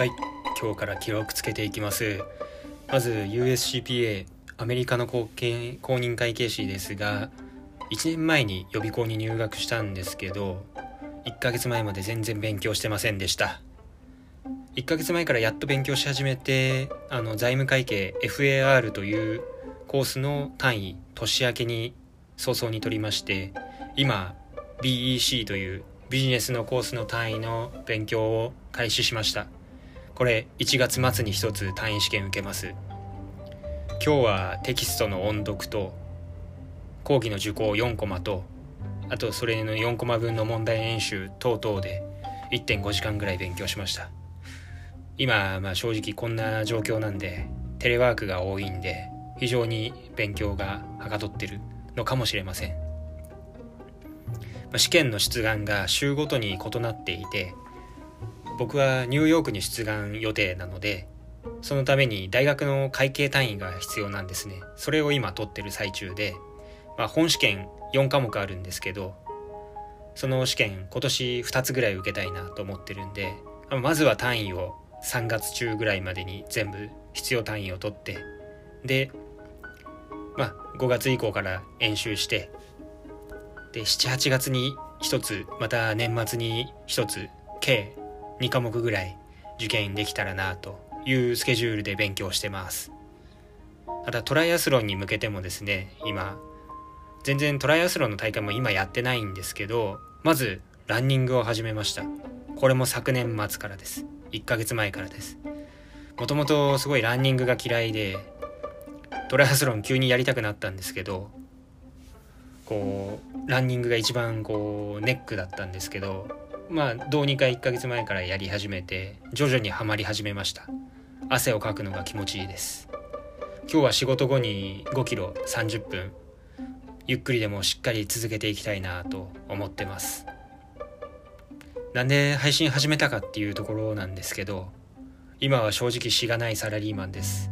はい今日から記録つけていきます。まず USCPA アメリカの公認公認会計士ですが1年前に予備校に入学したんですけど1ヶ月前まで全然勉強してませんでした。1ヶ月前からやっと勉強し始めてあの財務会計 FAR というコースの単位年明けに早々に取りまして今 BEC というビジネスのコースの単位の勉強を開始しました。これ1月末に1つ単位試験受けます。今日はテキストの音読と講義の受講4コマとあとそれの4コマ分の問題演習等々で1.5時間ぐらい勉強しました。今、まあ、正直こんな状況なんでテレワークが多いんで非常に勉強がはかどってるのかもしれません。まあ試験の出願が週ごとに異なっていて僕はニューヨークに出願予定なのでそのために大学の会計単位が必要なんですね。それを今取ってる最中で、まあ、本試験4科目あるんですけどその試験今年2つぐらい受けたいなと思ってるんでまずは単位を3月中ぐらいまでに全部必要単位を取ってでまあ5月以降から演習してで78月に1つまた年末に1つ計2科目ぐらい受験できたらなというスケジュールで勉強してます。ただトライアスロンに向けてもですね今全然トライアスロンの大会も今やってないんですけどまずランニングを始めました。これも昨年末からです。1ヶ月前からです。もともとすごいランニングが嫌いでトライアスロン急にやりたくなったんですけどこうランニングが一番こうネックだったんですけどまあどうにか1ヶ月前からやり始めて徐々にはまり始めました。汗をかくのが気持ちいいです。今日は仕事後に5キロ30分ゆっくりでもしっかり続けていきたいなと思ってます。なんで配信始めたかっていうところなんですけど今は正直しがないサラリーマンです。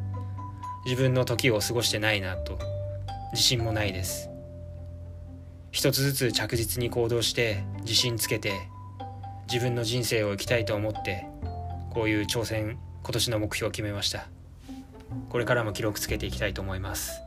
自分の時を過ごしてないなと。自信もないです。一つずつ着実に行動して自信つけて自分の人生を生きたいと思ってこういう挑戦今年の目標を決めました。これからも記録つけていきたいと思います。